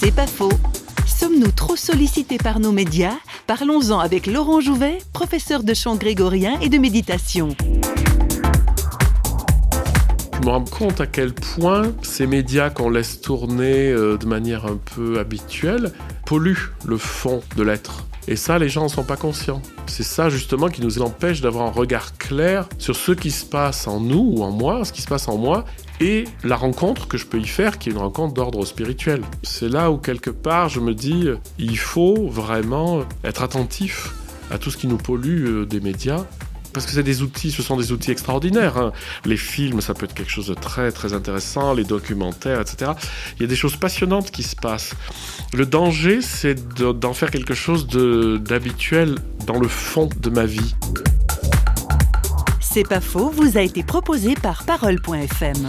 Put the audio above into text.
C'est pas faux. Sommes-nous trop sollicités par nos médias? Parlons-en avec Laurent Jouvet, professeur de chant grégorien et de méditation. Je me rends compte à quel point ces médias qu'on laisse tourner euh, de manière un peu habituelle polluent le fond de l'être. Et ça, les gens n'en sont pas conscients. C'est ça justement qui nous empêche d'avoir un regard clair sur ce qui se passe en nous ou en moi, ce qui se passe en moi, et la rencontre que je peux y faire, qui est une rencontre d'ordre spirituel. C'est là où quelque part je me dis, il faut vraiment être attentif à tout ce qui nous pollue euh, des médias parce que c'est des outils, ce sont des outils extraordinaires. Hein. Les films, ça peut être quelque chose de très très intéressant, les documentaires, etc. Il y a des choses passionnantes qui se passent. Le danger, c'est d'en faire quelque chose d'habituel dans le fond de ma vie. C'est pas faux, vous a été proposé par Parole.fm.